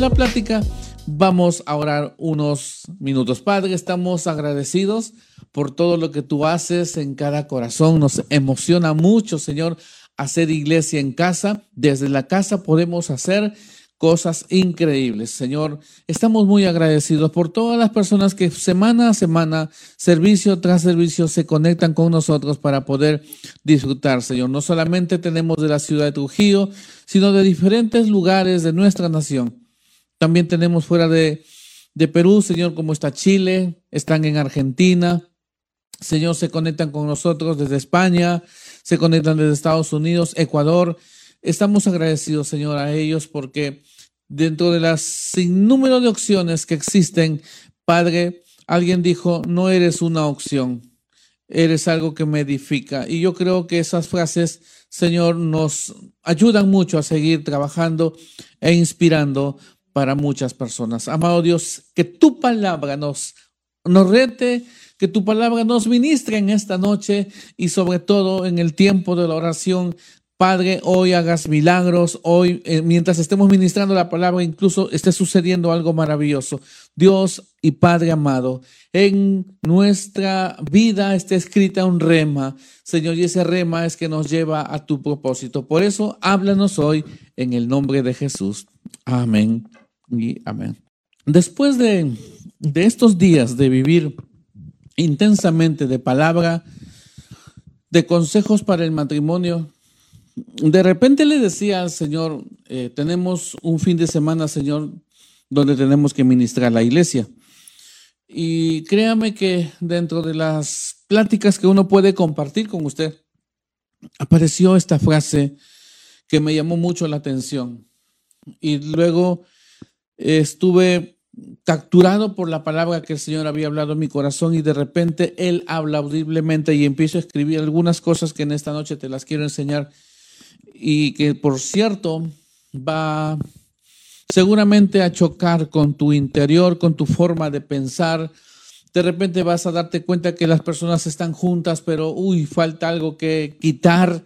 la plática, vamos a orar unos minutos. Padre, estamos agradecidos por todo lo que tú haces en cada corazón. Nos emociona mucho, Señor, hacer iglesia en casa. Desde la casa podemos hacer cosas increíbles. Señor, estamos muy agradecidos por todas las personas que semana a semana, servicio tras servicio, se conectan con nosotros para poder disfrutar, Señor. No solamente tenemos de la ciudad de Trujillo, sino de diferentes lugares de nuestra nación. También tenemos fuera de, de Perú, Señor, como está Chile, están en Argentina. Señor, se conectan con nosotros desde España, se conectan desde Estados Unidos, Ecuador. Estamos agradecidos, Señor, a ellos porque dentro de las de opciones que existen, Padre, alguien dijo, no eres una opción, eres algo que me edifica. Y yo creo que esas frases, Señor, nos ayudan mucho a seguir trabajando e inspirando para muchas personas. Amado Dios, que tu palabra nos, nos rete, que tu palabra nos ministre en esta noche y sobre todo en el tiempo de la oración Padre, hoy hagas milagros, hoy eh, mientras estemos ministrando la palabra, incluso esté sucediendo algo maravilloso. Dios y Padre amado, en nuestra vida está escrita un rema, Señor, y ese rema es que nos lleva a tu propósito. Por eso, háblanos hoy en el nombre de Jesús. Amén y amén. Después de, de estos días de vivir intensamente de palabra, de consejos para el matrimonio, de repente le decía al Señor, eh, tenemos un fin de semana, Señor, donde tenemos que ministrar la iglesia. Y créame que dentro de las pláticas que uno puede compartir con usted, apareció esta frase que me llamó mucho la atención. Y luego estuve capturado por la palabra que el Señor había hablado en mi corazón y de repente Él habla audiblemente y empiezo a escribir algunas cosas que en esta noche te las quiero enseñar y que por cierto va seguramente a chocar con tu interior, con tu forma de pensar. De repente vas a darte cuenta que las personas están juntas, pero uy, falta algo que quitar.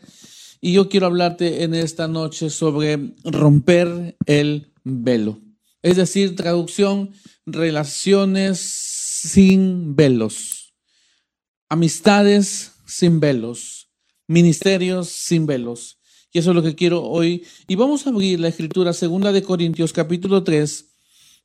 Y yo quiero hablarte en esta noche sobre romper el velo. Es decir, traducción, relaciones sin velos, amistades sin velos, ministerios sin velos. Y eso es lo que quiero hoy. Y vamos a abrir la escritura segunda de Corintios capítulo 3,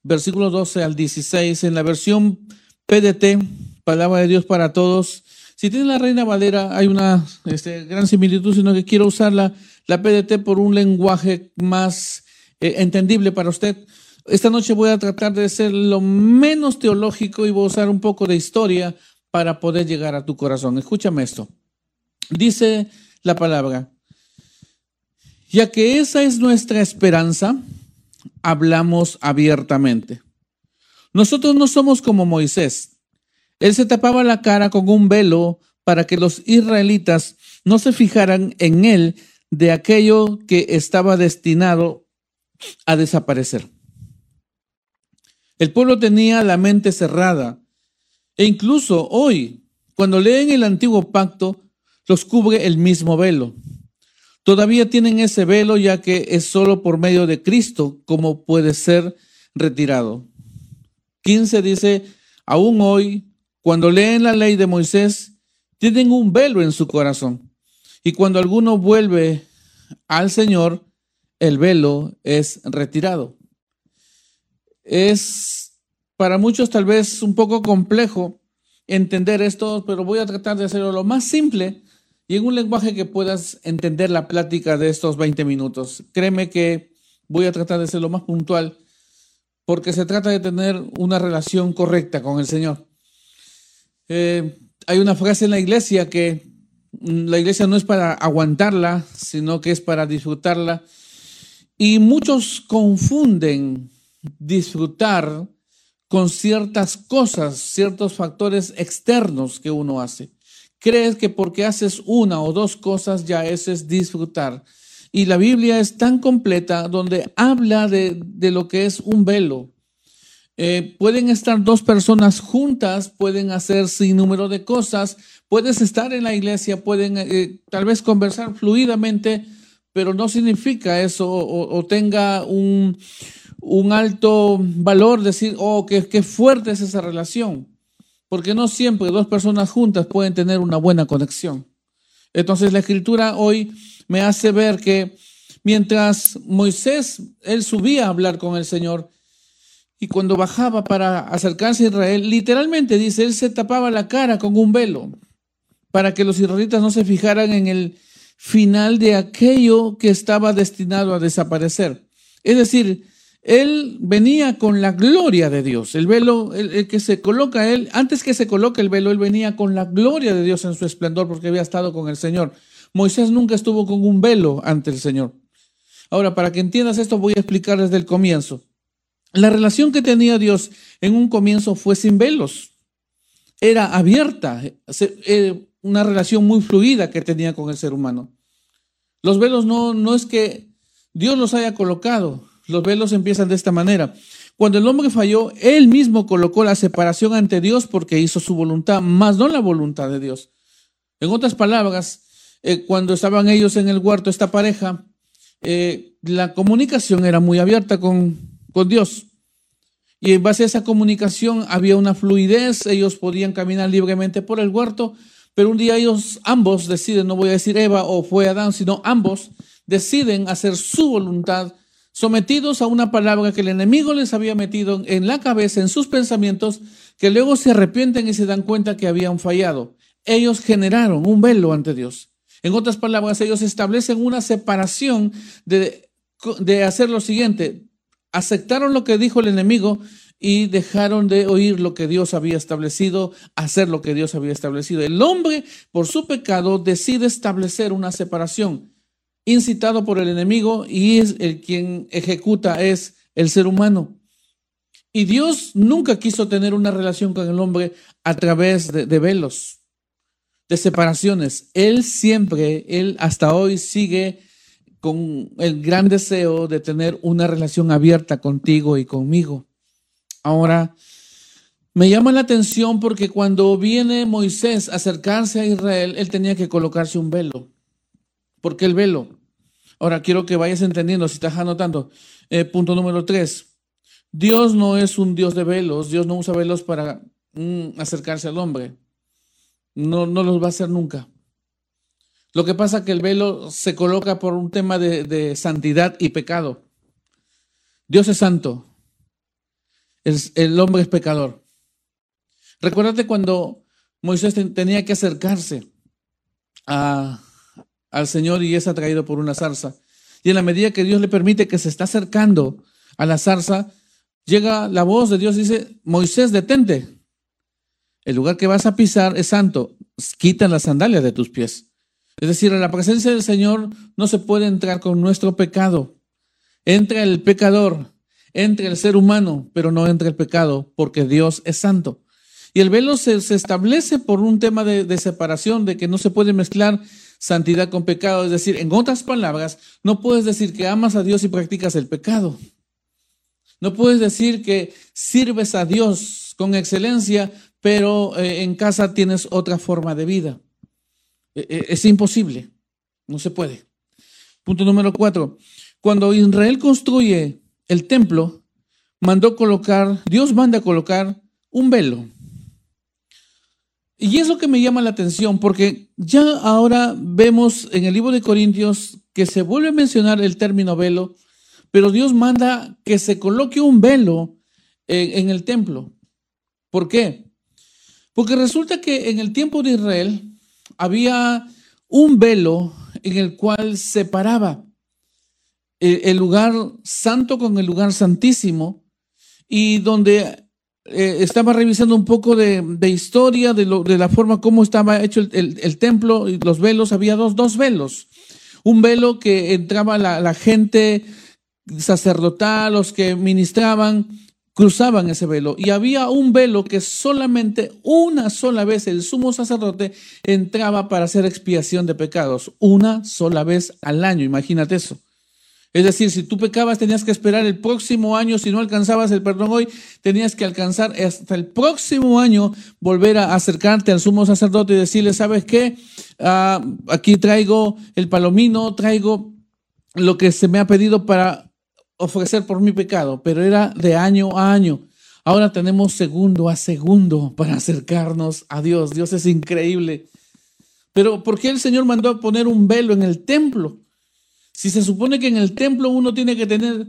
versículo 12 al 16 en la versión PDT, Palabra de Dios para Todos. Si tiene la Reina Valera, hay una este, gran similitud, sino que quiero usar la, PDT por un lenguaje más eh, entendible para usted. Esta noche voy a tratar de ser lo menos teológico y voy a usar un poco de historia para poder llegar a tu corazón. Escúchame esto. Dice la palabra, ya que esa es nuestra esperanza, hablamos abiertamente. Nosotros no somos como Moisés. Él se tapaba la cara con un velo para que los israelitas no se fijaran en él de aquello que estaba destinado a desaparecer. El pueblo tenía la mente cerrada e incluso hoy, cuando leen el antiguo pacto, los cubre el mismo velo. Todavía tienen ese velo ya que es solo por medio de Cristo como puede ser retirado. 15 dice, aún hoy, cuando leen la ley de Moisés, tienen un velo en su corazón. Y cuando alguno vuelve al Señor, el velo es retirado. Es para muchos tal vez un poco complejo entender esto, pero voy a tratar de hacerlo lo más simple y en un lenguaje que puedas entender la plática de estos 20 minutos. Créeme que voy a tratar de ser lo más puntual porque se trata de tener una relación correcta con el Señor. Eh, hay una frase en la iglesia que mm, la iglesia no es para aguantarla, sino que es para disfrutarla. Y muchos confunden disfrutar con ciertas cosas, ciertos factores externos que uno hace. Crees que porque haces una o dos cosas ya ese es disfrutar. Y la Biblia es tan completa donde habla de, lo que es un velo. Eh, pueden estar dos personas juntas, pueden hacer sin número de cosas, puedes estar en la iglesia, pueden eh, tal vez conversar fluidamente, pero no significa eso o, tenga un, un alto valor decir, oh, qué, qué fuerte es esa relación, porque no siempre dos personas juntas pueden tener una buena conexión. Entonces la escritura hoy me hace ver que mientras Moisés, él subía a hablar con el Señor, y cuando bajaba para acercarse a Israel, literalmente dice, él se tapaba la cara con un velo para que los israelitas no se fijaran en el final de aquello que estaba destinado a desaparecer. Es decir, él venía con la gloria de Dios. El velo, el, que se coloca él, antes que se coloque el velo, él venía con la gloria de Dios en su esplendor porque había estado con el Señor. Moisés nunca estuvo con un velo ante el Señor. Ahora, para que entiendas esto, voy a explicar desde el comienzo. La relación que tenía Dios en un comienzo fue sin velos. Era abierta, eh, una relación muy fluida que tenía con el ser humano. Los velos no, no es que Dios los haya colocado, los velos empiezan de esta manera. Cuando el hombre falló, él mismo colocó la separación ante Dios porque hizo su voluntad, más no la voluntad de Dios. En otras palabras, eh, cuando estaban ellos en el huerto, esta pareja, eh, la comunicación era muy abierta con, con Dios. Y en base a esa comunicación había una fluidez, ellos podían caminar libremente por el huerto, pero un día ellos ambos deciden, no voy a decir Eva o fue Adán, sino ambos deciden hacer su voluntad, sometidos a una palabra que el enemigo les había metido en la cabeza, en sus pensamientos, que luego se arrepienten y se dan cuenta que habían fallado. Ellos generaron un velo ante Dios. En otras palabras, ellos establecen una separación de, de hacer lo siguiente, aceptaron lo que dijo el enemigo y dejaron de oír lo que Dios había establecido, hacer lo que Dios había establecido. El hombre, por su pecado, decide establecer una separación, incitado por el enemigo, y es el quien ejecuta es el ser humano. Y Dios nunca quiso tener una relación con el hombre a través de, velos, de separaciones. Él siempre, él hasta hoy sigue con el gran deseo de tener una relación abierta contigo y conmigo. Ahora, me llama la atención porque cuando viene Moisés a acercarse a Israel, él tenía que colocarse un velo. ¿Por qué el velo? Ahora quiero que vayas entendiendo, si estás anotando. Eh, punto número tres. Dios no es un Dios de velos. Dios no usa velos para mm, acercarse al hombre. No, no los va a hacer nunca. Lo que pasa es que el velo se coloca por un tema de, santidad y pecado. Dios es santo. El, hombre es pecador. Recuérdate cuando Moisés tenía que acercarse al Señor y es atraído por una zarza. Y en la medida que Dios le permite que se está acercando a la zarza, llega la voz de Dios y dice, Moisés, detente. El lugar que vas a pisar es santo. Quita las sandalias de tus pies. Es decir, a la presencia del Señor no se puede entrar con nuestro pecado. Entra el pecador, entra el ser humano, pero no entra el pecado, porque Dios es santo. Y el velo se, establece por un tema de, de, separación, de que no se puede mezclar santidad con pecado. Es decir, en otras palabras, no puedes decir que amas a Dios y practicas el pecado. No puedes decir que sirves a Dios con excelencia, pero eh, en casa tienes otra forma de vida. E, e, es imposible, no se puede. Punto número cuatro. Cuando Israel construye el templo, mandó colocar, Dios manda colocar un velo. Y es lo que me llama la atención, porque ya ahora vemos en el libro de Corintios que se vuelve a mencionar el término velo, pero Dios manda que se coloque un velo en, en el templo. ¿Por qué? Porque resulta que en el tiempo de Israel, había un velo en el cual separaba el lugar santo con el lugar santísimo y donde eh, estaba revisando un poco de, historia de, lo, de, la forma como estaba hecho el, templo y los velos, había dos, dos velos. Un velo que entraba la, la gente sacerdotal, los que ministraban, cruzaban ese velo y había un velo que solamente una sola vez el sumo sacerdote entraba para hacer expiación de pecados, una sola vez al año, imagínate eso. Es decir, si tú pecabas tenías que esperar el próximo año, si no alcanzabas el perdón hoy, tenías que alcanzar hasta el próximo año volver a acercarte al sumo sacerdote y decirle, ¿sabes qué? Ah, aquí traigo el palomino, traigo lo que se me ha pedido para ofrecer por mi pecado, pero era de año a año. Ahora tenemos segundo a segundo para acercarnos a Dios. Dios es increíble. Pero ¿por qué el Señor mandó a poner un velo en el templo? Si se supone que en el templo uno tiene que tener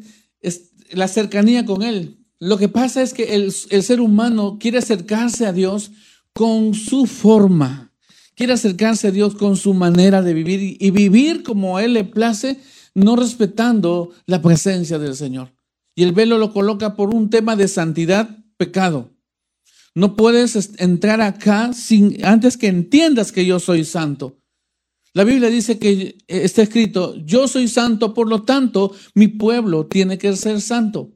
la cercanía con Él. Lo que pasa es que el, ser humano quiere acercarse a Dios con su forma, quiere acercarse a Dios con su manera de vivir y vivir como a Él le place, no respetando la presencia del Señor. Y el velo lo coloca por un tema de santidad, pecado. No puedes entrar acá sin, antes que entiendas que yo soy santo. La Biblia dice que eh, está escrito, yo soy santo, por lo tanto, mi pueblo tiene que ser santo.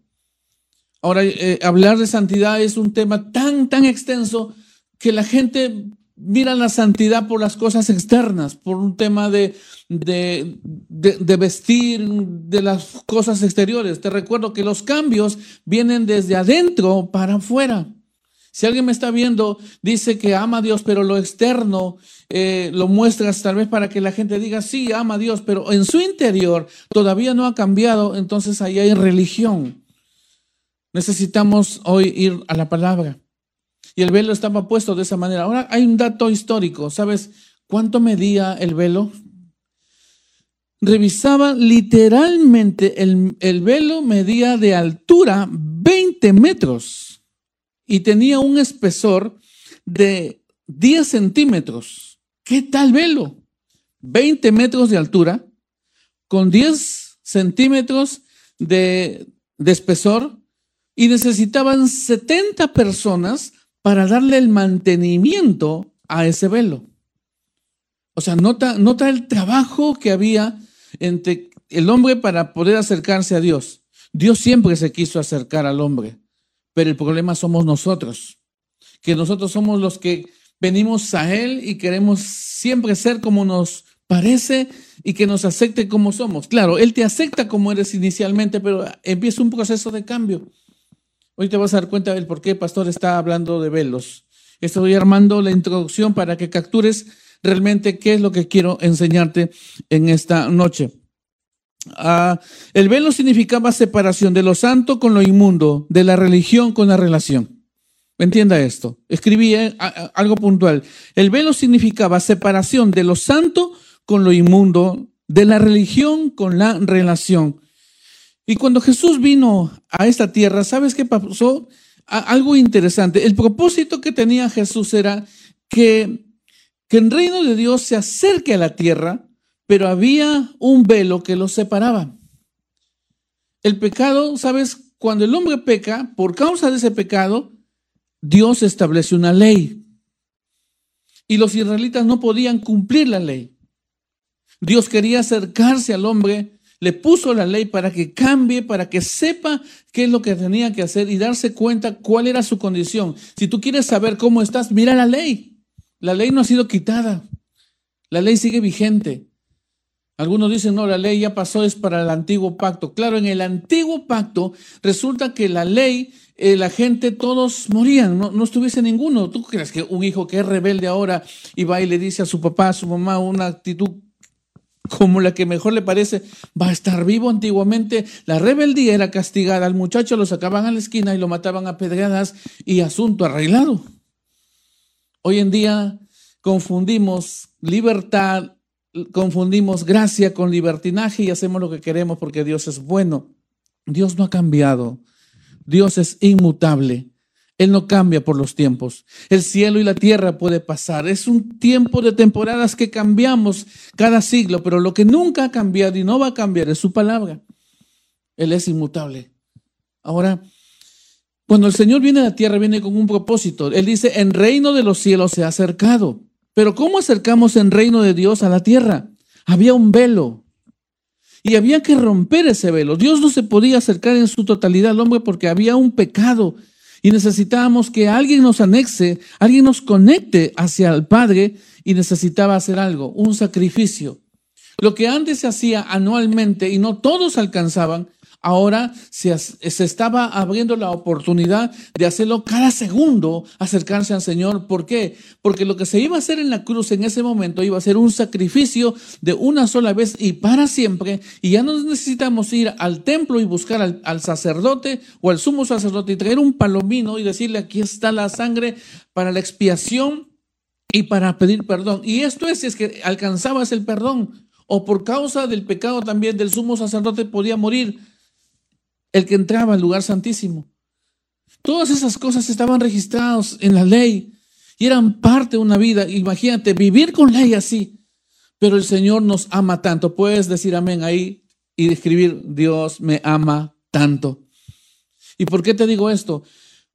Ahora, eh, hablar de santidad es un tema tan, tan extenso que la gente mira la santidad por las cosas externas, por un tema de, de, de, vestir, de las cosas exteriores. Te recuerdo que los cambios vienen desde adentro para afuera. Si alguien me está viendo, dice que ama a Dios, pero lo externo eh, lo muestras tal vez para que la gente diga, sí, ama a Dios, pero en su interior todavía no ha cambiado, entonces ahí hay religión. Necesitamos hoy ir a la palabra. Y el velo estaba puesto de esa manera. Ahora hay un dato histórico. ¿Sabes cuánto medía el velo? Revisaba literalmente el, el velo medía de altura 20 metros y tenía un espesor de 10 centímetros. ¿Qué tal velo? 20 metros de altura con 10 centímetros de, de espesor y necesitaban 70 personas para darle el mantenimiento a ese velo. O sea, nota, nota el trabajo que había entre el hombre para poder acercarse a Dios. Dios siempre se quiso acercar al hombre, pero el problema somos nosotros, que nosotros somos los que venimos a Él y queremos siempre ser como nos parece y que nos acepte como somos. Claro, Él te acepta como eres inicialmente, pero empieza un proceso de cambio. Hoy te vas a dar cuenta del por qué el pastor está hablando de velos. Estoy armando la introducción para que captures realmente qué es lo que quiero enseñarte en esta noche. Ah, el velo significaba separación de lo santo con lo inmundo, de la religión con la relación. Entienda esto. Escribí eh, algo puntual. El velo significaba separación de lo santo con lo inmundo, de la religión con la relación. Y cuando Jesús vino a esta tierra, ¿sabes qué pasó? algo interesante. El propósito que tenía Jesús era que, que el reino de Dios se acerque a la tierra, pero había un velo que los separaba. El pecado, ¿sabes? Cuando el hombre peca, por causa de ese pecado, Dios establece una ley. Y los israelitas no podían cumplir la ley. Dios quería acercarse al hombre le puso la ley para que cambie, para que sepa qué es lo que tenía que hacer y darse cuenta cuál era su condición. Si tú quieres saber cómo estás, mira la ley. La ley no ha sido quitada. La ley sigue vigente. Algunos dicen, no, la ley ya pasó, es para el antiguo pacto. Claro, en el antiguo pacto resulta que la ley, eh, la gente, todos morían, no, no, estuviese ninguno. ¿Tú crees que un hijo que es rebelde ahora y va y le dice a su papá, a su mamá, una actitud como la que mejor le parece, va a estar vivo. Antiguamente la rebeldía era castigada. Al muchacho lo sacaban a la esquina y lo mataban a pedradas y asunto arreglado. Hoy en día confundimos libertad, confundimos gracia con libertinaje y hacemos lo que queremos porque Dios es bueno. Dios no ha cambiado. Dios es inmutable. Él no cambia por los tiempos. El cielo y la tierra puede pasar. Es un tiempo de temporadas que cambiamos cada siglo, pero lo que nunca ha cambiado y no va a cambiar es su palabra. Él es inmutable. Ahora, cuando el Señor viene a la tierra, viene con un propósito. Él dice, en reino de los cielos se ha acercado. Pero ¿cómo acercamos en reino de Dios a la tierra? Había un velo. Y había que romper ese velo. Dios no se podía acercar en su totalidad al hombre porque había un pecado y necesitábamos que alguien nos anexe, alguien nos conecte hacia el Padre y necesitaba hacer algo, un sacrificio. Lo que antes se hacía anualmente y no todos alcanzaban, ahora se, se, estaba abriendo la oportunidad de hacerlo cada segundo, acercarse al Señor. ¿Por qué? Porque lo que se iba a hacer en la cruz en ese momento iba a ser un sacrificio de una sola vez y para siempre. Y ya no necesitamos ir al templo y buscar al, al sacerdote o al sumo sacerdote y traer un palomino y decirle aquí está la sangre para la expiación y para pedir perdón. Y esto es si es que alcanzabas el perdón o por causa del pecado también del sumo sacerdote podía morir el que entraba al lugar santísimo. Todas esas cosas estaban registradas en la ley y eran parte de una vida. Imagínate vivir con ley así. Pero el Señor nos ama tanto. Puedes decir amén ahí y escribir Dios me ama tanto. ¿Y por qué te digo esto?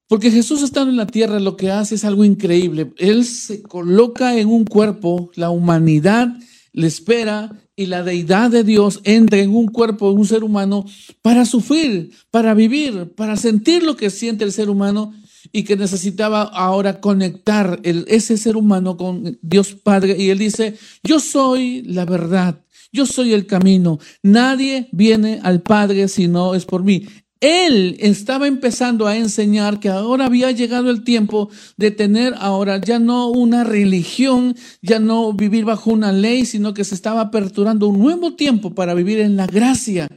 Porque Jesús estando en la tierra lo que hace es algo increíble. Él se coloca en un cuerpo, la humanidad le espera y la deidad de Dios entra en un cuerpo, en un ser humano, para sufrir, para vivir, para sentir lo que siente el ser humano y que necesitaba ahora conectar ese ser humano con Dios Padre. Y él dice, yo soy la verdad, yo soy el camino, nadie viene al Padre si no es por mí. Él estaba empezando a enseñar que ahora había llegado el tiempo de tener ahora ya no una religión, ya no vivir bajo una ley, sino que se estaba aperturando un nuevo tiempo para vivir en la gracia,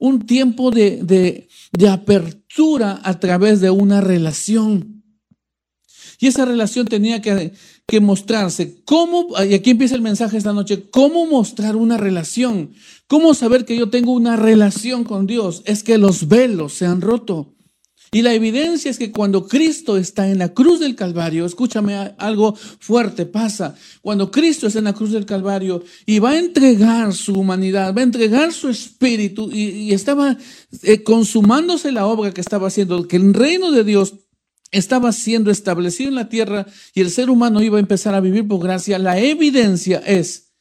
un tiempo de, de, de apertura a través de una relación. Y esa relación tenía que, que mostrarse. ¿Cómo? Y aquí empieza el mensaje esta noche. ¿Cómo mostrar una relación? ¿Cómo saber que yo tengo una relación con Dios? Es que los velos se han roto. Y la evidencia es que cuando Cristo está en la cruz del Calvario, escúchame algo fuerte, pasa. Cuando Cristo está en la cruz del Calvario y va a entregar su humanidad, va a entregar su espíritu y, estaba eh, consumándose la obra que estaba haciendo, que el reino de Dios estaba siendo establecido en la tierra y el ser humano iba a empezar a vivir por gracia, la evidencia es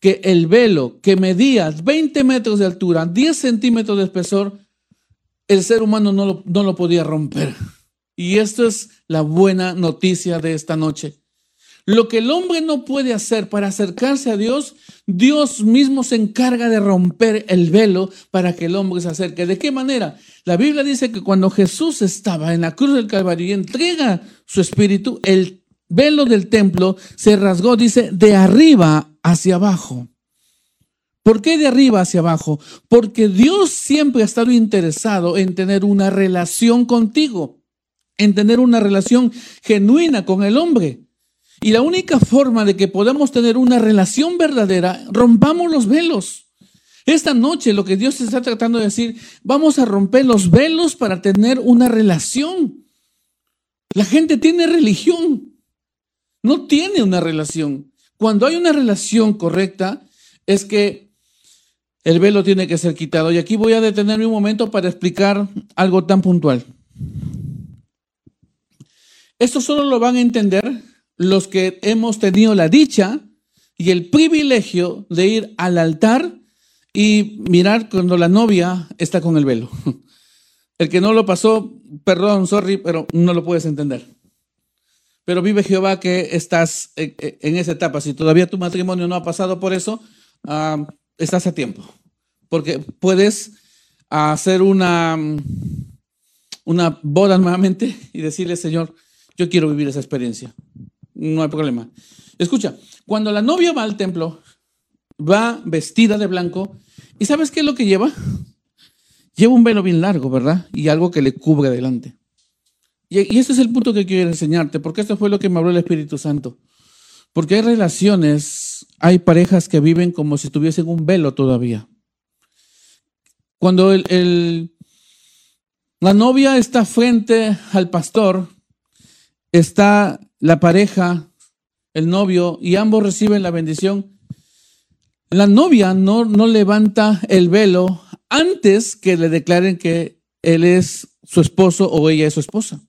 que el velo que medía 20 metros de altura, 10 centímetros de espesor, el ser humano no lo, podía romper. Y esto es la buena noticia de esta noche. Lo que el hombre no puede hacer para acercarse a Dios, Dios mismo se encarga de romper el velo para que el hombre se acerque. ¿De qué manera? La Biblia dice que cuando Jesús estaba en la cruz del Calvario y entrega su espíritu, el velo del templo se rasgó, dice, de arriba hacia abajo. ¿Por qué de arriba hacia abajo? Porque Dios siempre ha estado interesado en tener una relación contigo, en tener una relación genuina con el hombre. Y la única forma de que podamos tener una relación verdadera, rompamos los velos. Esta noche lo que Dios está tratando de decir, vamos a romper los velos para tener una relación. La gente tiene religión, no tiene una relación. Cuando hay una relación correcta, es que el velo tiene que ser quitado. Y aquí voy a detenerme un momento para explicar algo tan puntual. Esto solo lo van a entender los que hemos tenido la dicha y el privilegio de ir al altar y mirar cuando la novia está con el velo. El que no lo pasó, perdón, sorry, pero no lo puedes entender. Pero vive Jehová que estás en esa etapa. Si todavía tu matrimonio no ha pasado por eso, ah, estás a tiempo. Porque puedes hacer una, una boda nuevamente y decirle, Señor, yo quiero vivir esa experiencia no hay problema. Escucha, cuando la novia va al templo, va vestida de blanco, ¿y sabes qué es lo que lleva? Lleva un velo bien largo, ¿verdad? Y algo que le cubre delante. Y, ese es el punto que quiero enseñarte, porque esto fue lo que me habló el Espíritu Santo. Porque hay relaciones, hay parejas que viven como si tuviesen un velo todavía. Cuando la novia está frente al pastor, está la pareja, el novio, y ambos reciben la bendición, la novia no, no levanta el velo antes que le declaren que él es su esposo o ella es su esposa.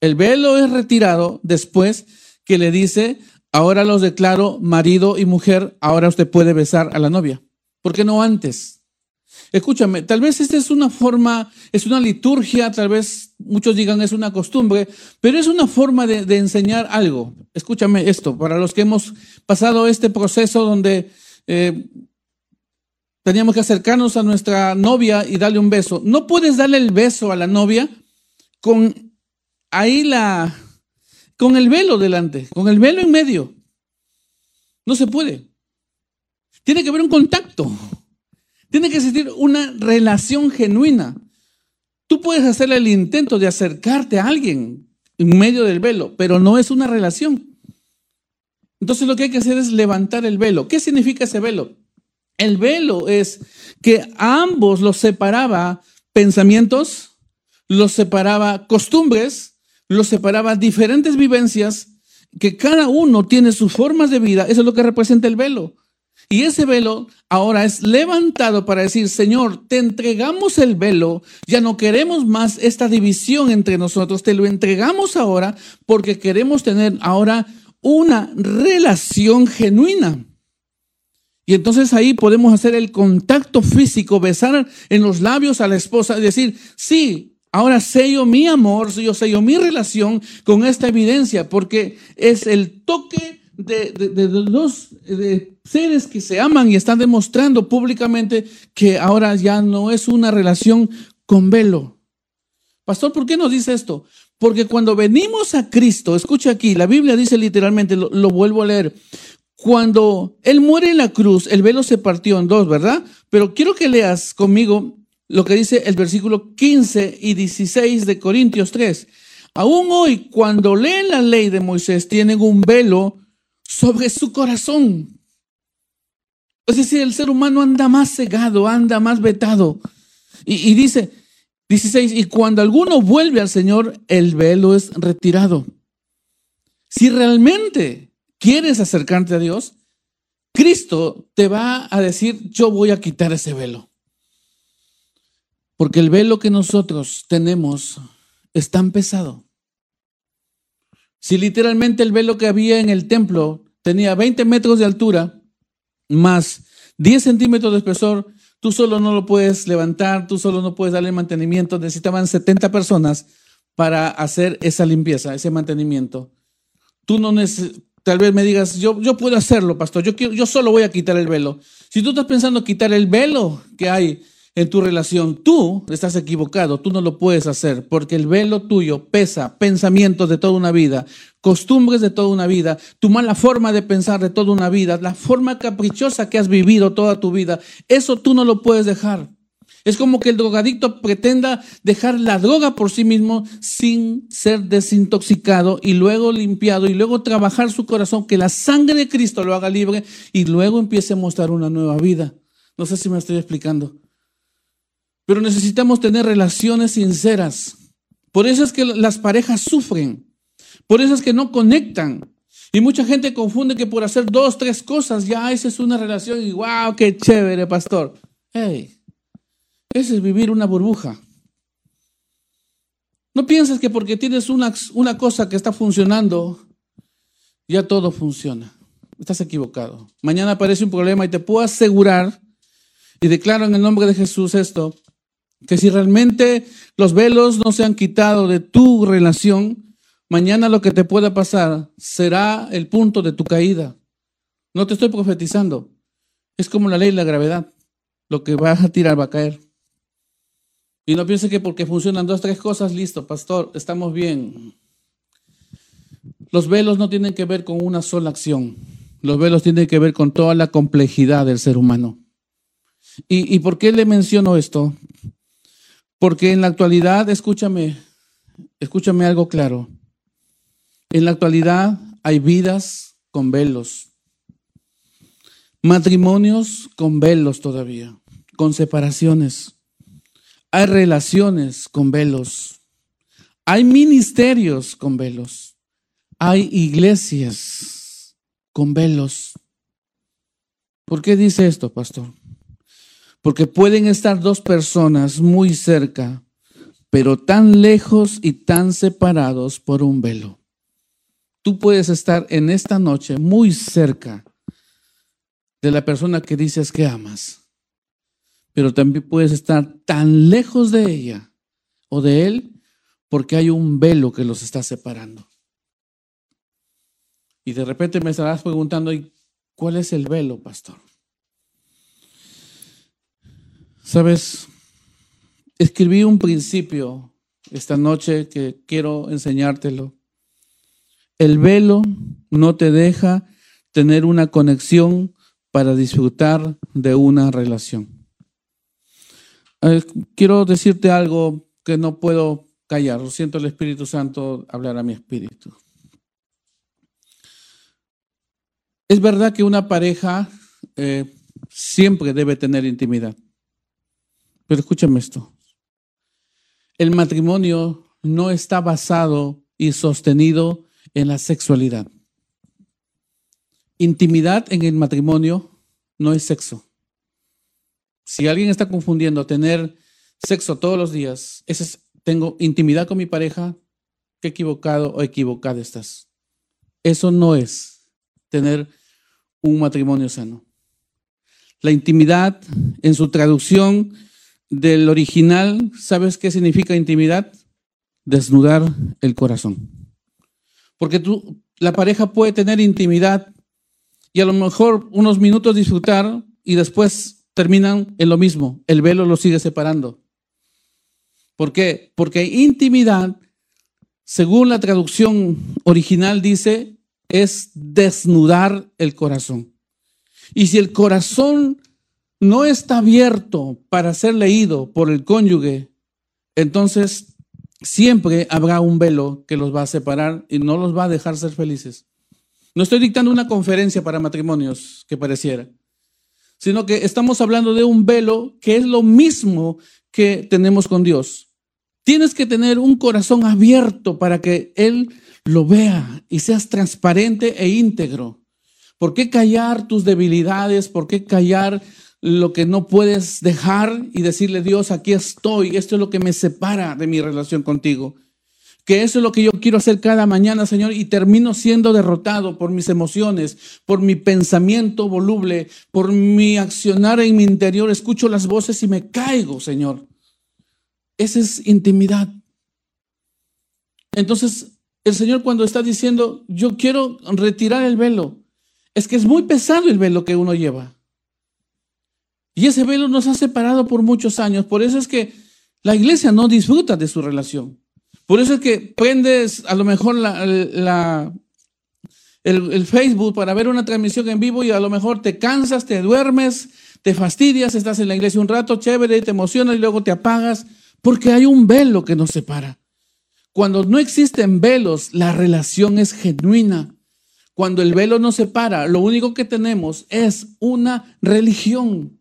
El velo es retirado después que le dice, ahora los declaro marido y mujer, ahora usted puede besar a la novia. ¿Por qué no antes? Escúchame, tal vez esta es una forma, es una liturgia, tal vez muchos digan es una costumbre, pero es una forma de, enseñar algo. Escúchame esto, para los que hemos pasado este proceso donde eh, teníamos que acercarnos a nuestra novia y darle un beso. No puedes darle el beso a la novia con ahí la, con el velo delante, con el velo en medio. No se puede. Tiene que haber un contacto. Tiene que existir una relación genuina. Tú puedes hacer el intento de acercarte a alguien en medio del velo, pero no es una relación. Entonces lo que hay que hacer es levantar el velo. ¿Qué significa ese velo? El velo es que ambos los separaba pensamientos, los separaba costumbres, los separaba diferentes vivencias, que cada uno tiene sus formas de vida. Eso es lo que representa el velo. Y ese velo ahora es levantado para decir, Señor, te entregamos el velo, ya no queremos más esta división entre nosotros, te lo entregamos ahora porque queremos tener ahora una relación genuina. Y entonces ahí podemos hacer el contacto físico, besar en los labios a la esposa y decir, sí, ahora sello mi amor, yo sello mi relación con esta evidencia, porque es el toque de, dos seres que se aman y están demostrando públicamente que ahora ya no es una relación con velo. Pastor, ¿por qué nos dice esto? Porque cuando venimos a Cristo, escucha aquí, la Biblia dice literalmente, lo, vuelvo a leer, cuando Él muere en la cruz, el velo se partió en dos, ¿verdad? Pero quiero que leas conmigo lo que dice el versículo 15 y 16 de Corintios 3. Aún hoy, cuando leen la ley de Moisés, tienen un velo sobre su corazón. Es decir, el ser humano anda más cegado, anda más vetado. Y, dice, 16, y cuando alguno vuelve al Señor, el velo es retirado. Si realmente quieres acercarte a Dios, Cristo te va a decir, yo voy a quitar ese velo. Porque el velo que nosotros tenemos es tan pesado. Si literalmente el velo que había en el templo tenía 20 metros de altura, más 10 centímetros de espesor, Tú solo no lo puedes levantar, tú solo no puedes darle mantenimiento. Necesitaban 70 personas para hacer esa limpieza, ese mantenimiento. Tú no necesitas, tal vez me digas, yo, yo puedo hacerlo, pastor, yo, quiero, yo solo voy a quitar el velo. Si tú estás pensando quitar el velo que hay en tu relación, tú estás equivocado, tú no lo puedes hacer, porque el velo tuyo pesa pensamientos de toda una vida, costumbres de toda una vida, tu mala forma de pensar de toda una vida, la forma caprichosa que has vivido toda tu vida, eso tú no lo puedes dejar. Es como que el drogadicto pretenda dejar la droga por sí mismo sin ser desintoxicado y luego limpiado y luego trabajar su corazón, que la sangre de Cristo lo haga libre y luego empiece a mostrar una nueva vida. No sé si me estoy explicando. Pero necesitamos tener relaciones sinceras. Por eso es que las parejas sufren. Por eso es que no conectan. Y mucha gente confunde que por hacer dos, tres cosas, ya esa es una relación y wow, qué chévere, pastor. Hey, ese es vivir una burbuja. No pienses que porque tienes una, una cosa que está funcionando, ya todo funciona. Estás equivocado. Mañana aparece un problema y te puedo asegurar, y declaro en el nombre de Jesús esto, que si realmente los velos no se han quitado de tu relación, mañana lo que te pueda pasar será el punto de tu caída. No te estoy profetizando. Es como la ley de la gravedad. Lo que vas a tirar va a caer. Y no piense que porque funcionan dos, tres cosas, listo, pastor, estamos bien. Los velos no tienen que ver con una sola acción. Los velos tienen que ver con toda la complejidad del ser humano. ¿Y, y por qué le menciono esto? Porque en la actualidad, escúchame, escúchame algo claro. En la actualidad hay vidas con velos, matrimonios con velos todavía, con separaciones. Hay relaciones con velos. Hay ministerios con velos. Hay iglesias con velos. ¿Por qué dice esto, pastor? Porque pueden estar dos personas muy cerca, pero tan lejos y tan separados por un velo. Tú puedes estar en esta noche muy cerca de la persona que dices que amas, pero también puedes estar tan lejos de ella o de él porque hay un velo que los está separando. Y de repente me estarás preguntando, ¿cuál es el velo, pastor? Sabes, escribí un principio esta noche que quiero enseñártelo. El velo no te deja tener una conexión para disfrutar de una relación. Eh, quiero decirte algo que no puedo callar. Siento el Espíritu Santo hablar a mi espíritu. Es verdad que una pareja eh, siempre debe tener intimidad. Pero escúchame esto. El matrimonio no está basado y sostenido en la sexualidad. Intimidad en el matrimonio no es sexo. Si alguien está confundiendo tener sexo todos los días, ese es, tengo intimidad con mi pareja, qué equivocado o equivocada estás. Eso no es tener un matrimonio sano. La intimidad en su traducción del original, ¿sabes qué significa intimidad? Desnudar el corazón. Porque tú, la pareja puede tener intimidad y a lo mejor unos minutos disfrutar y después terminan en lo mismo. El velo lo sigue separando. ¿Por qué? Porque intimidad, según la traducción original, dice, es desnudar el corazón. Y si el corazón no está abierto para ser leído por el cónyuge, entonces siempre habrá un velo que los va a separar y no los va a dejar ser felices. No estoy dictando una conferencia para matrimonios que pareciera, sino que estamos hablando de un velo que es lo mismo que tenemos con Dios. Tienes que tener un corazón abierto para que Él lo vea y seas transparente e íntegro. ¿Por qué callar tus debilidades? ¿Por qué callar lo que no puedes dejar y decirle, Dios, aquí estoy, esto es lo que me separa de mi relación contigo? Que eso es lo que yo quiero hacer cada mañana, Señor, y termino siendo derrotado por mis emociones, por mi pensamiento voluble, por mi accionar en mi interior. Escucho las voces y me caigo, Señor. Esa es intimidad. Entonces, el Señor cuando está diciendo, yo quiero retirar el velo, es que es muy pesado el velo que uno lleva. Y ese velo nos ha separado por muchos años. Por eso es que la iglesia no disfruta de su relación. Por eso es que prendes a lo mejor la, el, Facebook para ver una transmisión en vivo y a lo mejor te cansas, te duermes, te fastidias, estás en la iglesia un rato chévere, te emocionas y luego te apagas, porque hay un velo que nos separa. Cuando no existen velos, la relación es genuina. Cuando el velo nos separa, lo único que tenemos es una religión.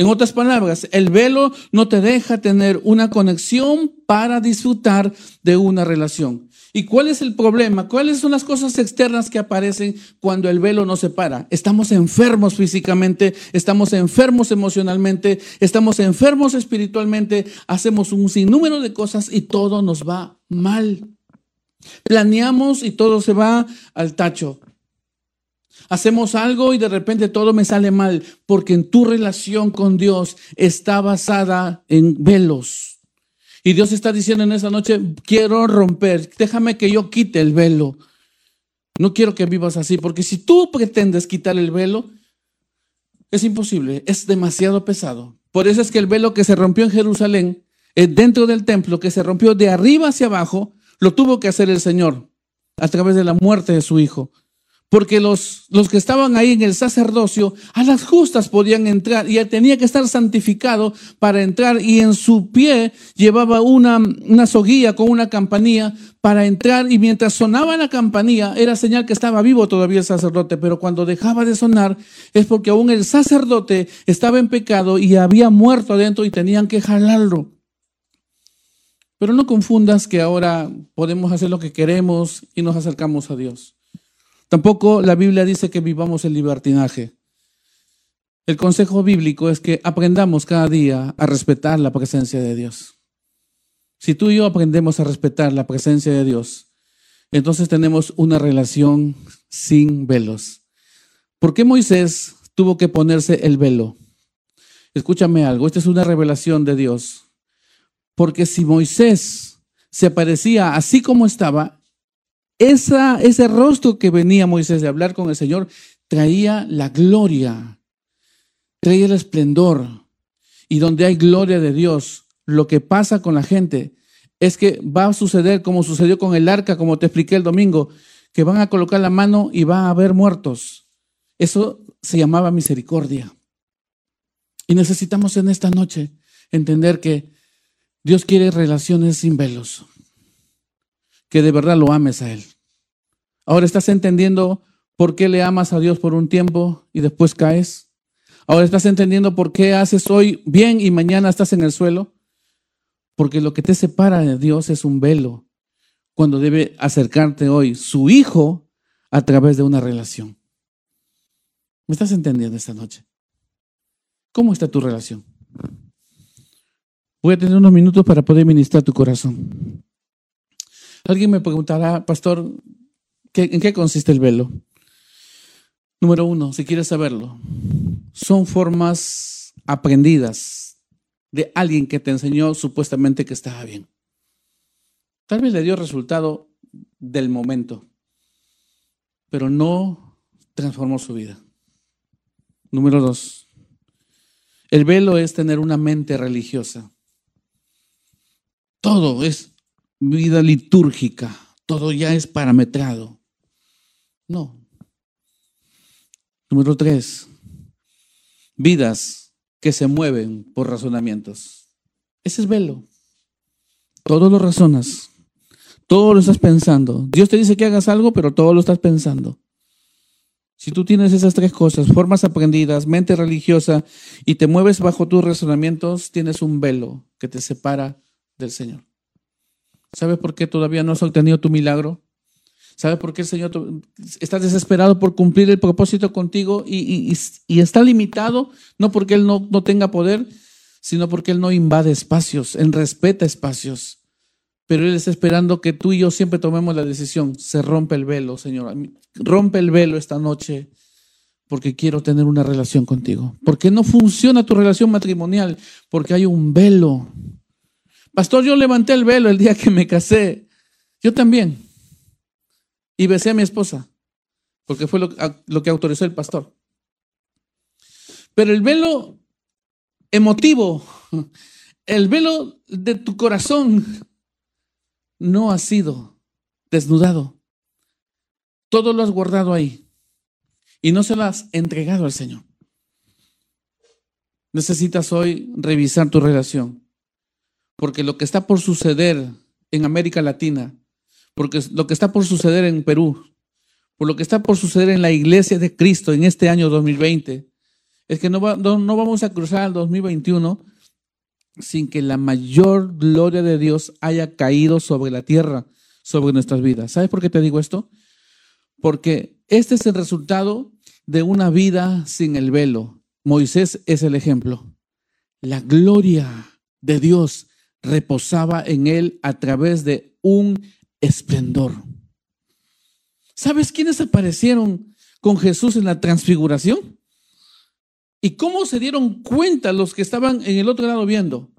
En otras palabras, el velo no te deja tener una conexión para disfrutar de una relación. ¿Y cuál es el problema? ¿Cuáles son las cosas externas que aparecen cuando el velo nos separa? Estamos enfermos físicamente, estamos enfermos emocionalmente, estamos enfermos espiritualmente, hacemos un sinnúmero de cosas y todo nos va mal. Planeamos y todo se va al tacho. Hacemos algo y de repente todo me sale mal, porque en tu relación con Dios está basada en velos. Y Dios está diciendo en esa noche, quiero romper, déjame que yo quite el velo. No quiero que vivas así, porque si tú pretendes quitar el velo, es imposible, es demasiado pesado. Por eso es que el velo que se rompió en Jerusalén, eh, dentro del templo, que se rompió de arriba hacia abajo, lo tuvo que hacer el Señor a través de la muerte de su Hijo porque los, los que estaban ahí en el sacerdocio a las justas podían entrar y él tenía que estar santificado para entrar y en su pie llevaba una, una soguilla con una campanilla para entrar y mientras sonaba la campanilla era señal que estaba vivo todavía el sacerdote, pero cuando dejaba de sonar es porque aún el sacerdote estaba en pecado y había muerto adentro y tenían que jalarlo. Pero no confundas que ahora podemos hacer lo que queremos y nos acercamos a Dios. Tampoco la Biblia dice que vivamos el libertinaje. El consejo bíblico es que aprendamos cada día a respetar la presencia de Dios. Si tú y yo aprendemos a respetar la presencia de Dios, entonces tenemos una relación sin velos. ¿Por qué Moisés tuvo que ponerse el velo? Escúchame algo, esta es una revelación de Dios. Porque si Moisés se aparecía así como estaba, esa, ese rostro que venía Moisés de hablar con el Señor traía la gloria, traía el esplendor. y donde hay gloria de Dios, lo que pasa con la gente es que va a suceder como sucedió con el arca, como te expliqué el domingo, que van a colocar la mano y va a haber muertos. Eso se llamaba misericordia. Y necesitamos en esta noche entender que Dios quiere relaciones sin velos, que de verdad lo ames a Él. Ahora estás entendiendo por qué le amas a Dios por un tiempo y después caes. Ahora estás entendiendo por qué haces hoy bien y mañana estás en el suelo. Porque lo que te separa de Dios es un velo cuando debe acercarte hoy su hijo a través de una relación. ¿Me estás entendiendo esta noche? ¿Cómo está tu relación? Voy a tener unos minutos para poder ministrar tu corazón. Alguien me preguntará, pastor, ¿en qué consiste el velo? Número uno, si quieres saberlo, son formas aprendidas de alguien que te enseñó supuestamente que estaba bien. Tal vez le dio resultado del momento, pero no transformó su vida. Número dos, el velo es tener una mente religiosa. Todo es vida litúrgica, todo ya es parametrado. No. Número tres, vidas que se mueven por razonamientos. Ese es velo. Todo lo razonas. Todo lo estás pensando. Dios te dice que hagas algo, pero todo lo estás pensando. Si tú tienes esas tres cosas, formas aprendidas, mente religiosa y te mueves bajo tus razonamientos, tienes un velo que te separa del Señor. ¿Sabes por qué todavía no has obtenido tu milagro? ¿Sabes por qué el Señor está desesperado por cumplir el propósito contigo y, está limitado? No porque Él no, no tenga poder, sino porque Él no invade espacios, Él respeta espacios. Pero Él está esperando que tú y yo siempre tomemos la decisión. Se rompe el velo, Señor. Rompe el velo esta noche porque quiero tener una relación contigo. Porque no funciona tu relación matrimonial, porque hay un velo. Pastor, yo levanté el velo el día que me casé. Yo también. Y besé a mi esposa, porque fue lo, que autorizó el pastor. Pero el velo emotivo, el velo de tu corazón, no ha sido desnudado. Todo lo has guardado ahí y no se lo has entregado al Señor. Necesitas hoy revisar tu relación, porque lo que está por suceder en América Latina, porque lo que está por suceder en Perú, por lo que está por suceder en la iglesia de Cristo en este año 2020, es que no, no vamos a cruzar al 2021 sin que la mayor gloria de Dios haya caído sobre la tierra, sobre nuestras vidas. ¿Sabes por qué te digo esto? Porque este es el resultado de una vida sin el velo. Moisés es el ejemplo. La gloria de Dios reposaba en él a través de un esplendor. ¿Sabes quiénes aparecieron con Jesús en la transfiguración? ¿Y cómo se dieron cuenta los que estaban en el otro lado viendo?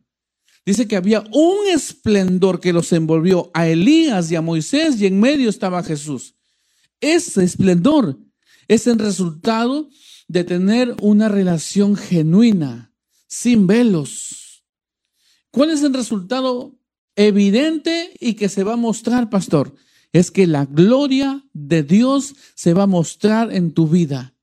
Dice que había un esplendor que los envolvió a Elías y a Moisés y en medio estaba Jesús. Ese esplendor es el resultado de tener una relación genuina, sin velos. ¿Cuál es el resultado evidente y que se va a mostrar, pastor? Es que la gloria de Dios se va a mostrar en tu vida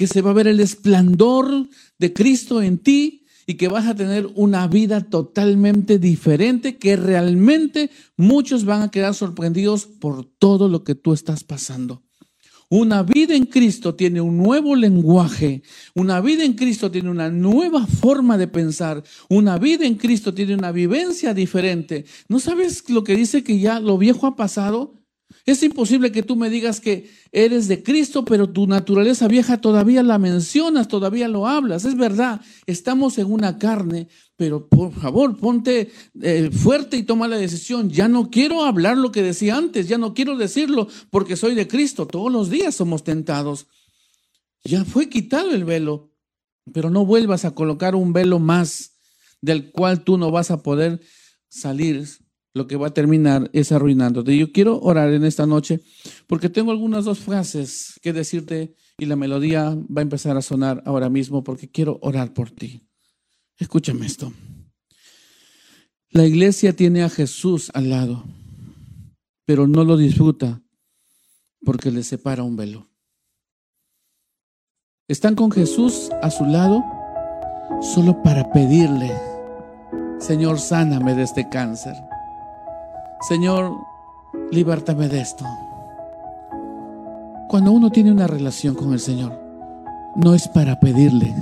que se va a ver el esplendor de Cristo en ti y que vas a tener una vida totalmente diferente, que realmente muchos van a quedar sorprendidos por todo lo que tú estás pasando. Una vida en Cristo tiene un nuevo lenguaje, una vida en Cristo tiene una nueva forma de pensar, una vida en Cristo tiene una vivencia diferente. ¿No sabes lo que dice que ya lo viejo ha pasado? Es imposible que tú me digas que eres de Cristo, pero tu naturaleza vieja todavía la mencionas, todavía lo hablas. Es verdad, estamos en una carne, pero por favor, ponte eh, fuerte y toma la decisión. Ya no quiero hablar lo que decía antes, ya no quiero decirlo porque soy de Cristo. Todos los días somos tentados. Ya fue quitado el velo, pero no vuelvas a colocar un velo más del cual tú no vas a poder salir lo que va a terminar es arruinándote. Yo quiero orar en esta noche porque tengo algunas dos frases que decirte y la melodía va a empezar a sonar ahora mismo porque quiero orar por ti. Escúchame esto. La iglesia tiene a Jesús al lado, pero no lo disfruta porque le separa un velo. Están con Jesús a su lado solo para pedirle, Señor, sáname de este cáncer. Señor, libértame de esto. Cuando uno tiene una relación con el Señor, no es para pedirle.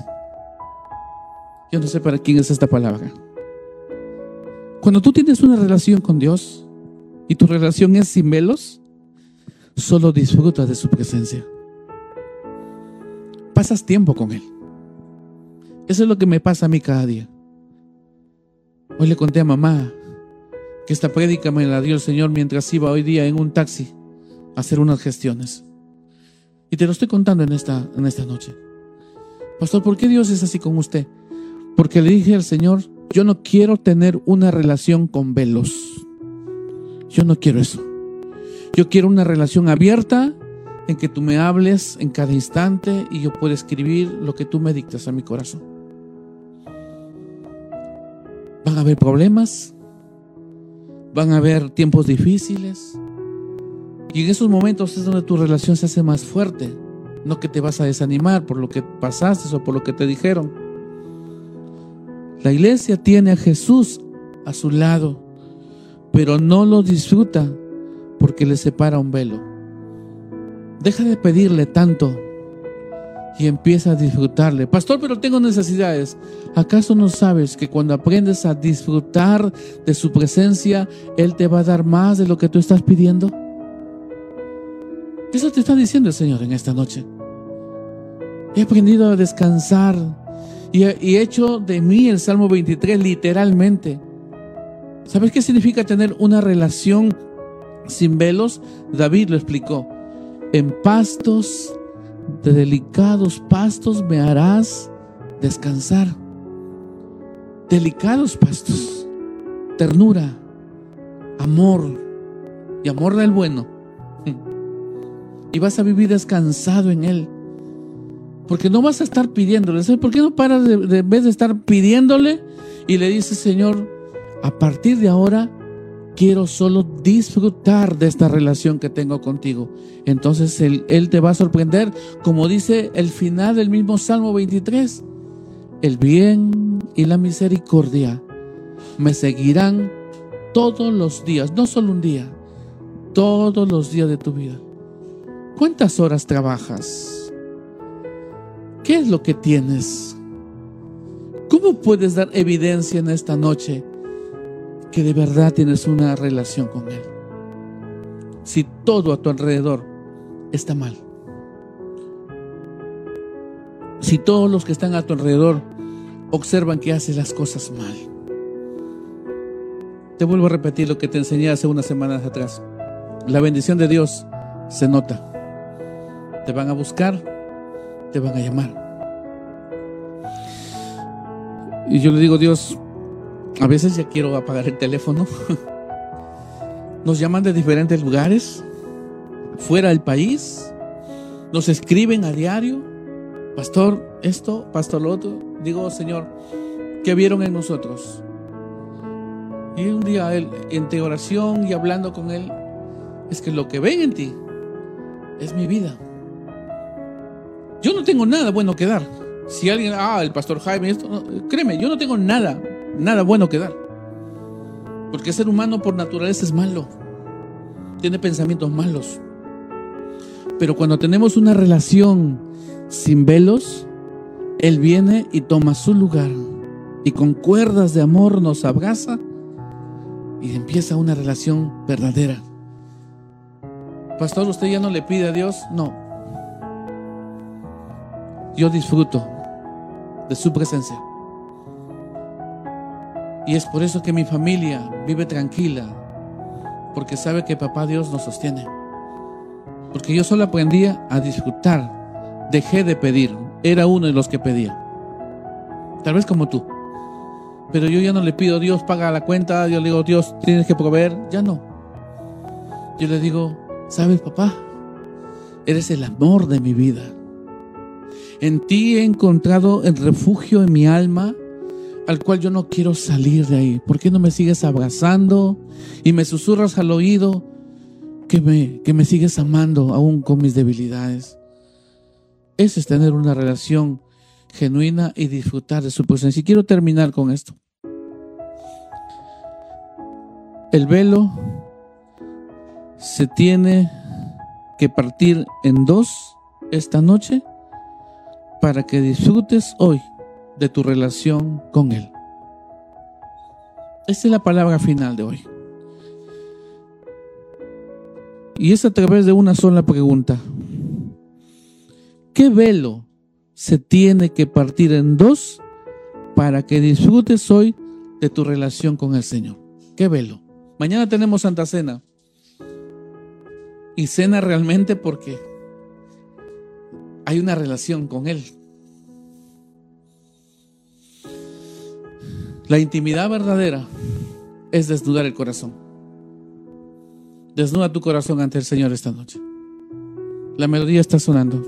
Yo no sé para quién es esta palabra. Cuando tú tienes una relación con Dios y tu relación es sin velos, solo disfrutas de su presencia. Pasas tiempo con Él. Eso es lo que me pasa a mí cada día. Hoy le conté a mamá que esta prédica me la dio el Señor mientras iba hoy día en un taxi a hacer unas gestiones. Y te lo estoy contando en esta, en esta noche. Pastor, ¿por qué Dios es así con usted? Porque le dije al Señor, yo no quiero tener una relación con velos. Yo no quiero eso. Yo quiero una relación abierta en que tú me hables en cada instante y yo pueda escribir lo que tú me dictas a mi corazón. Van a haber problemas, van a haber tiempos difíciles, y en esos momentos es donde tu relación se hace más fuerte. No que te vas a desanimar por lo que pasaste o por lo que te dijeron. La iglesia tiene a Jesús a su lado, pero no lo disfruta porque le separa un velo. Deja de pedirle tanto y empieza a disfrutarle. Pastor, pero tengo necesidades. ¿Acaso no sabes que cuando aprendes a disfrutar de su presencia, Él te va a dar más de lo que tú estás pidiendo? Eso te está diciendo el Señor en esta noche. He aprendido a descansar y he hecho de mí el Salmo 23 literalmente. ¿Sabes qué significa tener una relación sin velos? David lo explicó. En pastos, de delicados pastos me harás descansar. Delicados pastos, ternura, amor y amor del bueno y vas a vivir descansado en Él. Porque no vas a estar pidiéndole. ¿Sabes por qué no paras de, de, vez de estar pidiéndole y le dices, Señor, a partir de ahora quiero solo disfrutar de esta relación que tengo contigo? Entonces él, te va a sorprender, como dice el final del mismo Salmo 23. El bien y la misericordia me seguirán todos los días, no solo un día, todos los días de tu vida. ¿Cuántas horas trabajas? ¿Qué es lo que tienes? ¿Cómo puedes dar evidencia en esta noche que de verdad tienes una relación con Él? Si todo a tu alrededor está mal. Si todos los que están a tu alrededor observan que haces las cosas mal. Te vuelvo a repetir lo que te enseñé hace unas semanas atrás. La bendición de Dios se nota. Te van a buscar, te van a llamar. Y yo le digo, Dios, a veces ya quiero apagar el teléfono. Nos llaman de diferentes lugares, fuera del país. Nos escriben a diario. Pastor, esto, pastor, lo otro. Digo, Señor, ¿qué vieron en nosotros? Y un día él, entre oración y hablando con él, es que lo que ven en ti es mi vida. Yo no tengo nada bueno que dar. Si alguien, ah, el pastor Jaime, esto, créeme, yo no tengo nada, nada bueno que dar. Porque el ser humano por naturaleza es malo. Tiene pensamientos malos. Pero cuando tenemos una relación sin velos, Él viene y toma su lugar. Y con cuerdas de amor nos abraza y empieza una relación verdadera. Pastor, ¿usted ya no le pide a Dios? No, yo disfruto de su presencia. Y es por eso que mi familia vive tranquila, porque sabe que papá Dios nos sostiene. Porque yo solo aprendía a disfrutar, dejé de pedir, era uno de los que pedía. Tal vez como tú. Pero yo ya no le pido, Dios paga la cuenta, yo le digo, Dios tienes que proveer, ya no. Yo le digo, ¿sabes papá? Eres el amor de mi vida. En ti he encontrado el refugio en mi alma. Al cual yo no quiero salir de ahí. ¿Por qué no me sigues abrazando y me susurras al oído que me, que me sigues amando aún con mis debilidades? Eso es tener una relación genuina y disfrutar de su presencia. Y quiero terminar con esto. El velo se tiene que partir en dos esta noche para que disfrutes hoy de tu relación con Él. Esta es la palabra final de hoy. Y es a través de una sola pregunta. ¿Qué velo se tiene que partir en dos para que disfrutes hoy de tu relación con el Señor? ¿Qué velo? Mañana tenemos Santa Cena. Y cena realmente porque hay una relación con Él. La intimidad verdadera es desnudar el corazón. Desnuda tu corazón ante el Señor esta noche. La melodía está sonando.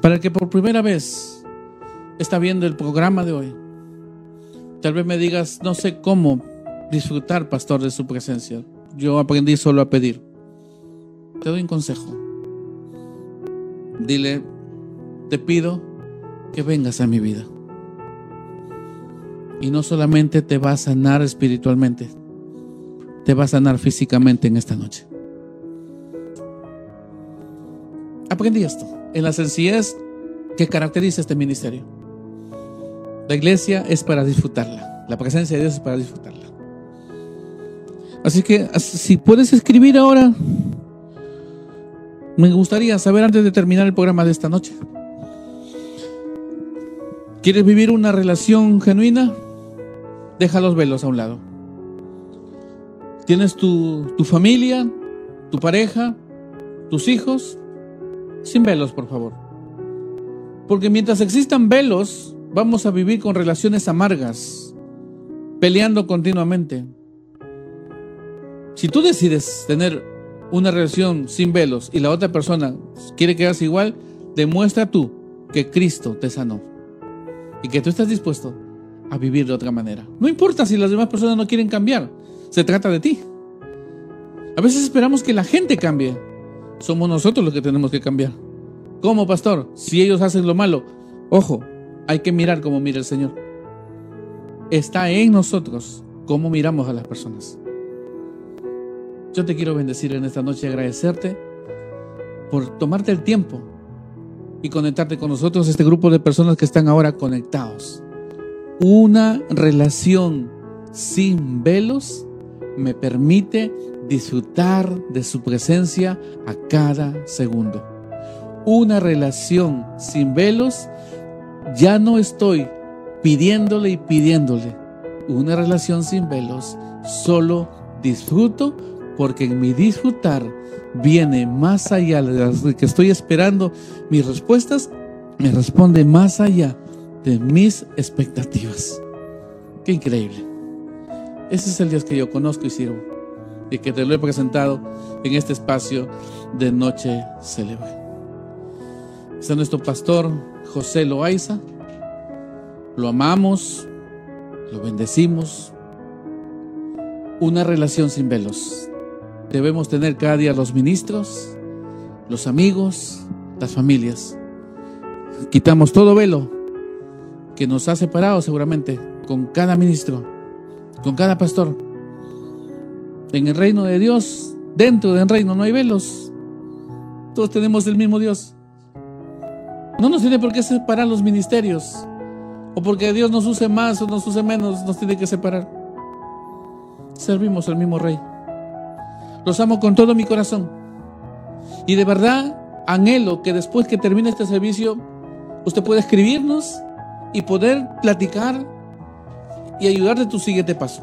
Para el que por primera vez está viendo el programa de hoy, tal vez me digas, no sé cómo disfrutar, pastor, de su presencia. Yo aprendí solo a pedir. Te doy un consejo. Dile, te pido que vengas a mi vida. Y no solamente te va a sanar espiritualmente, te va a sanar físicamente en esta noche. Aprendí esto, en la sencillez que caracteriza este ministerio. La iglesia es para disfrutarla, la presencia de Dios es para disfrutarla. Así que si puedes escribir ahora, me gustaría saber antes de terminar el programa de esta noche. ¿Quieres vivir una relación genuina? Deja los velos a un lado. Tienes tu, tu familia, tu pareja, tus hijos, sin velos, por favor. Porque mientras existan velos, vamos a vivir con relaciones amargas, peleando continuamente. Si tú decides tener una relación sin velos y la otra persona quiere quedarse igual, demuestra tú que Cristo te sanó y que tú estás dispuesto a vivir de otra manera. No importa si las demás personas no quieren cambiar, se trata de ti. A veces esperamos que la gente cambie. Somos nosotros los que tenemos que cambiar. ¿Cómo, pastor? Si ellos hacen lo malo, ojo, hay que mirar como mira el Señor. Está en nosotros cómo miramos a las personas. Yo te quiero bendecir en esta noche y agradecerte por tomarte el tiempo y conectarte con nosotros, este grupo de personas que están ahora conectados. Una relación sin velos me permite disfrutar de su presencia a cada segundo. Una relación sin velos, ya no estoy pidiéndole y pidiéndole. Una relación sin velos, solo disfruto porque en mi disfrutar viene más allá de las que estoy esperando mis respuestas, me responde más allá de mis expectativas. Qué increíble. Ese es el Dios que yo conozco y sirvo y que te lo he presentado en este espacio de Noche Célebre. Este es nuestro pastor José Loaiza. Lo amamos, lo bendecimos. Una relación sin velos. Debemos tener cada día los ministros, los amigos, las familias. Quitamos todo velo que nos ha separado seguramente con cada ministro, con cada pastor. En el reino de Dios, dentro del reino no hay velos. Todos tenemos el mismo Dios. No nos tiene por qué separar los ministerios. O porque Dios nos use más o nos use menos, nos tiene que separar. Servimos al mismo Rey. Los amo con todo mi corazón. Y de verdad anhelo que después que termine este servicio, usted pueda escribirnos y poder platicar y ayudar de tu siguiente paso.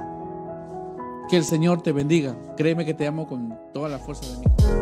Que el Señor te bendiga. Créeme que te amo con toda la fuerza de mí.